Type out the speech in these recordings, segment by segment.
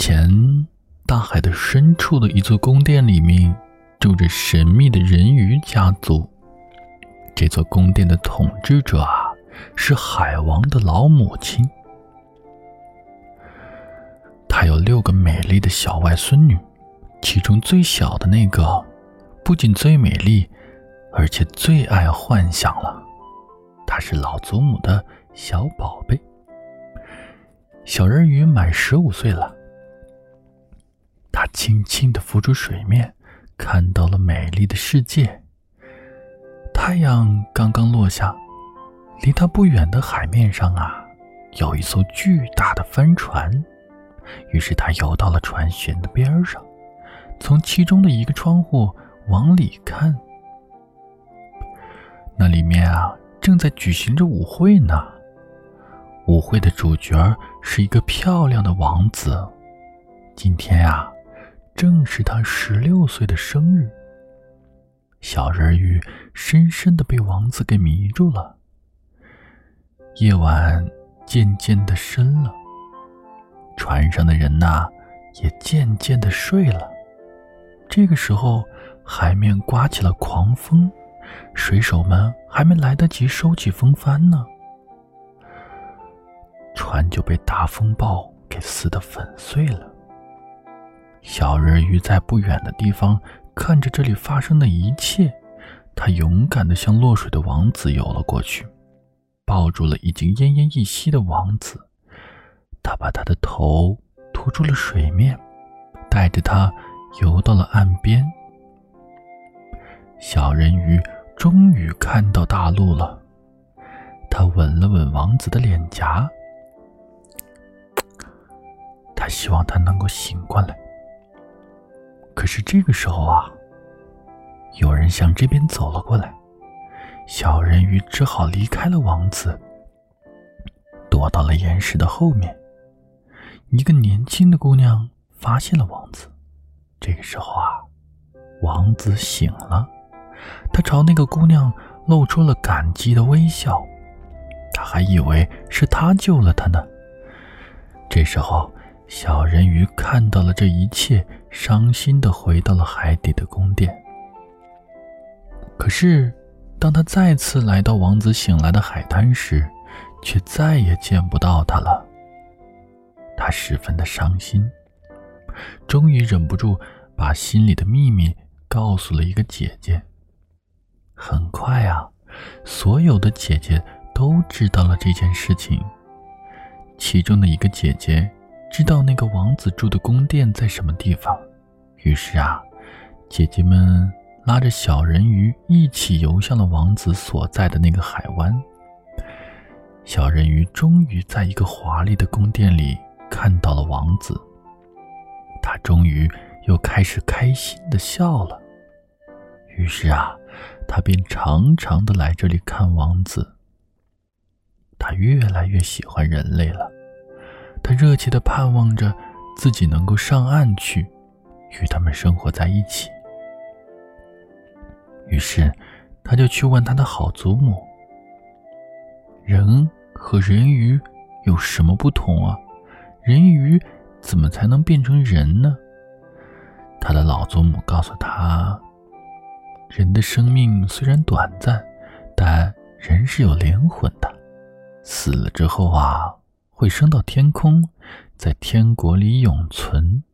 前，大海的深处的一座宫殿里面，住着神秘的人鱼家族。这座宫殿的统治者啊，是海王的老母亲。他有六个美丽的小外孙女，其中最小的那个，不仅最美丽，而且最爱幻想了。她是老祖母的小宝贝。小人鱼满十五岁了。轻轻地浮出水面，看到了美丽的世界。太阳刚刚落下，离他不远的海面上啊，有一艘巨大的帆船。于是他游到了船舷的边上，从其中的一个窗户往里看。那里面啊，正在举行着舞会呢。舞会的主角是一个漂亮的王子。今天呀。正是他十六岁的生日。小人鱼深深的被王子给迷住了。夜晚渐渐的深了，船上的人呐也渐渐的睡了。这个时候，海面刮起了狂风，水手们还没来得及收起风帆呢，船就被大风暴给撕得粉碎了。小人鱼在不远的地方看着这里发生的一切，他勇敢地向落水的王子游了过去，抱住了已经奄奄一息的王子。他把他的头拖出了水面，带着他游到了岸边。小人鱼终于看到大陆了，他吻了吻王子的脸颊，他希望他能够醒过来。可是这个时候啊，有人向这边走了过来，小人鱼只好离开了王子，躲到了岩石的后面。一个年轻的姑娘发现了王子，这个时候啊，王子醒了，他朝那个姑娘露出了感激的微笑，他还以为是他救了他呢。这时候。小人鱼看到了这一切，伤心的回到了海底的宫殿。可是，当他再次来到王子醒来的海滩时，却再也见不到他了。他十分的伤心，终于忍不住把心里的秘密告诉了一个姐姐。很快啊，所有的姐姐都知道了这件事情。其中的一个姐姐。知道那个王子住的宫殿在什么地方，于是啊，姐姐们拉着小人鱼一起游向了王子所在的那个海湾。小人鱼终于在一个华丽的宫殿里看到了王子，他终于又开始开心的笑了。于是啊，他便常常的来这里看王子。他越来越喜欢人类了。他热切地盼望着自己能够上岸去，与他们生活在一起。于是，他就去问他的好祖母：“人和人鱼有什么不同啊？人鱼怎么才能变成人呢？”他的老祖母告诉他：“人的生命虽然短暂，但人是有灵魂的，死了之后啊。”会升到天空，在天国里永存。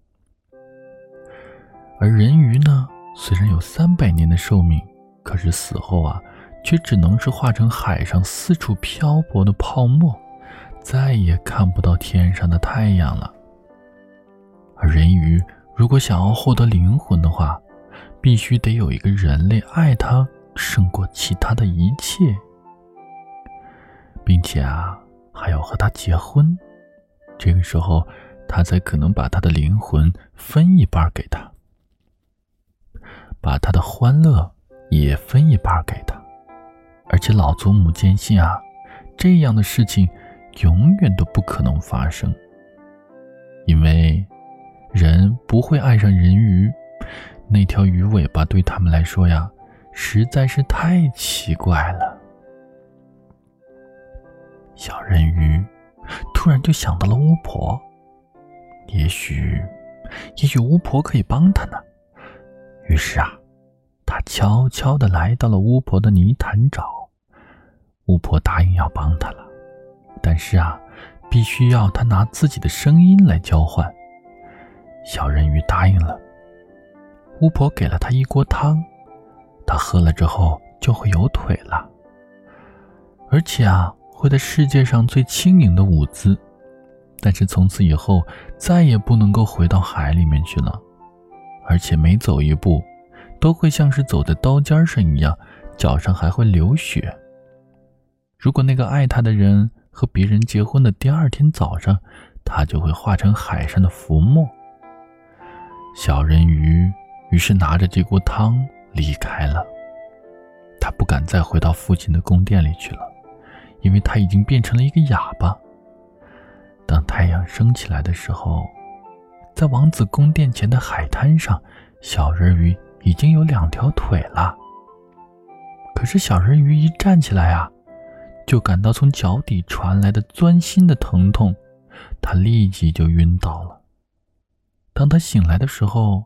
而人鱼呢，虽然有三百年的寿命，可是死后啊，却只能是化成海上四处漂泊的泡沫，再也看不到天上的太阳了。而人鱼如果想要获得灵魂的话，必须得有一个人类爱他胜过其他的一切，并且啊。还要和他结婚，这个时候，他才可能把他的灵魂分一半给他，把他的欢乐也分一半给他。而且老祖母坚信啊，这样的事情永远都不可能发生，因为人不会爱上人鱼，那条鱼尾巴对他们来说呀，实在是太奇怪了。小人鱼突然就想到了巫婆，也许，也许巫婆可以帮他呢。于是啊，他悄悄的来到了巫婆的泥潭沼。巫婆答应要帮他了，但是啊，必须要他拿自己的声音来交换。小人鱼答应了。巫婆给了他一锅汤，他喝了之后就会有腿了，而且啊，会得世界上最轻盈的舞姿。但是从此以后，再也不能够回到海里面去了，而且每走一步，都会像是走在刀尖上一样，脚上还会流血。如果那个爱他的人和别人结婚的第二天早上，他就会化成海上的浮沫。小人鱼于是拿着这锅汤离开了，他不敢再回到父亲的宫殿里去了，因为他已经变成了一个哑巴。当太阳升起来的时候，在王子宫殿前的海滩上，小人鱼已经有两条腿了。可是小人鱼一站起来啊，就感到从脚底传来的钻心的疼痛，他立即就晕倒了。当他醒来的时候，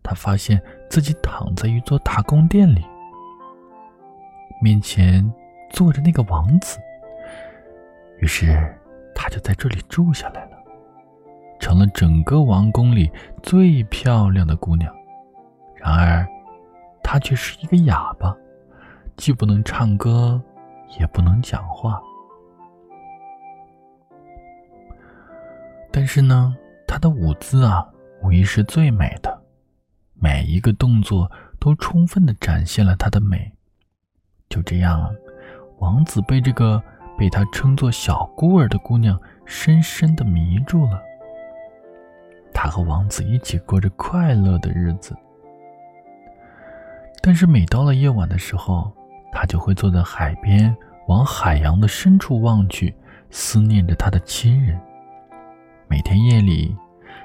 他发现自己躺在一座大宫殿里，面前坐着那个王子。于是。她就在这里住下来了，成了整个王宫里最漂亮的姑娘。然而，她却是一个哑巴，既不能唱歌，也不能讲话。但是呢，她的舞姿啊，无疑是最美的，每一个动作都充分的展现了她的美。就这样，王子被这个。被他称作小孤儿的姑娘深深的迷住了。他和王子一起过着快乐的日子。但是每到了夜晚的时候，他就会坐在海边，往海洋的深处望去，思念着他的亲人。每天夜里，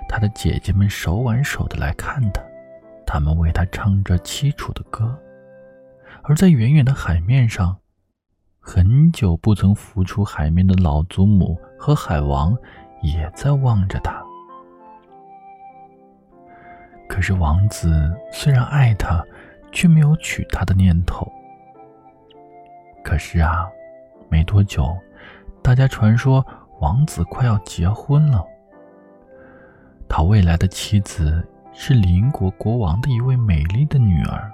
他的姐姐们手挽手的来看他，他们为他唱着凄楚的歌，而在远远的海面上。很久不曾浮出海面的老祖母和海王，也在望着他。可是王子虽然爱她，却没有娶她的念头。可是啊，没多久，大家传说王子快要结婚了。他未来的妻子是邻国国王的一位美丽的女儿。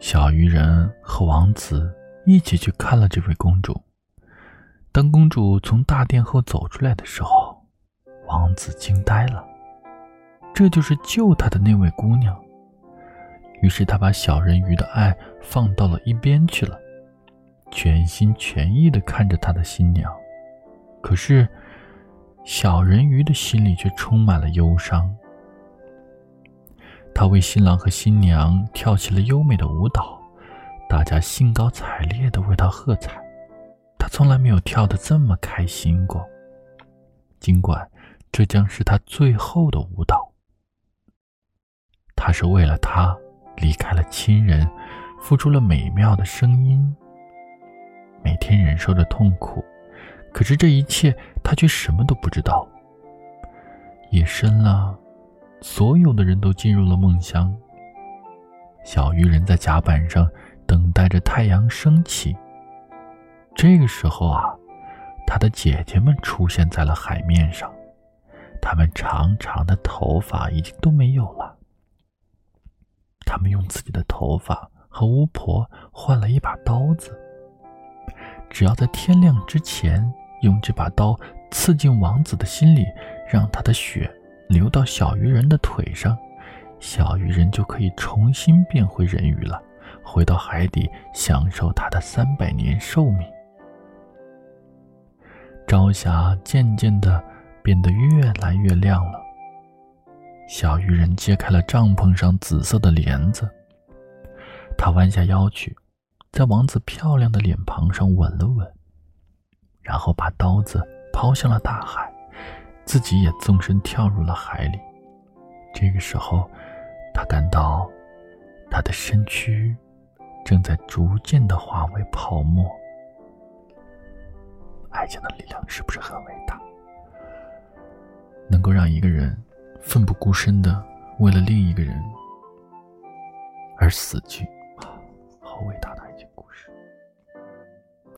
小鱼人和王子一起去看了这位公主。当公主从大殿后走出来的时候，王子惊呆了。这就是救他的那位姑娘。于是他把小人鱼的爱放到了一边去了，全心全意的看着他的新娘。可是，小人鱼的心里却充满了忧伤。他为新郎和新娘跳起了优美的舞蹈，大家兴高采烈地为他喝彩。他从来没有跳得这么开心过，尽管这将是他最后的舞蹈。他是为了他离开了亲人，付出了美妙的声音，每天忍受着痛苦。可是这一切，他却什么都不知道。夜深了。所有的人都进入了梦乡。小鱼人在甲板上等待着太阳升起。这个时候啊，他的姐姐们出现在了海面上，她们长长的头发已经都没有了。他们用自己的头发和巫婆换了一把刀子，只要在天亮之前用这把刀刺进王子的心里，让他的血。流到小鱼人的腿上，小鱼人就可以重新变回人鱼了，回到海底享受他的三百年寿命。朝霞渐渐的变得越来越亮了，小鱼人揭开了帐篷上紫色的帘子，他弯下腰去，在王子漂亮的脸庞上吻了吻，然后把刀子抛向了大海。自己也纵身跳入了海里。这个时候，他感到他的身躯正在逐渐的化为泡沫。爱情的力量是不是很伟大？能够让一个人奋不顾身的为了另一个人而死去，好伟大。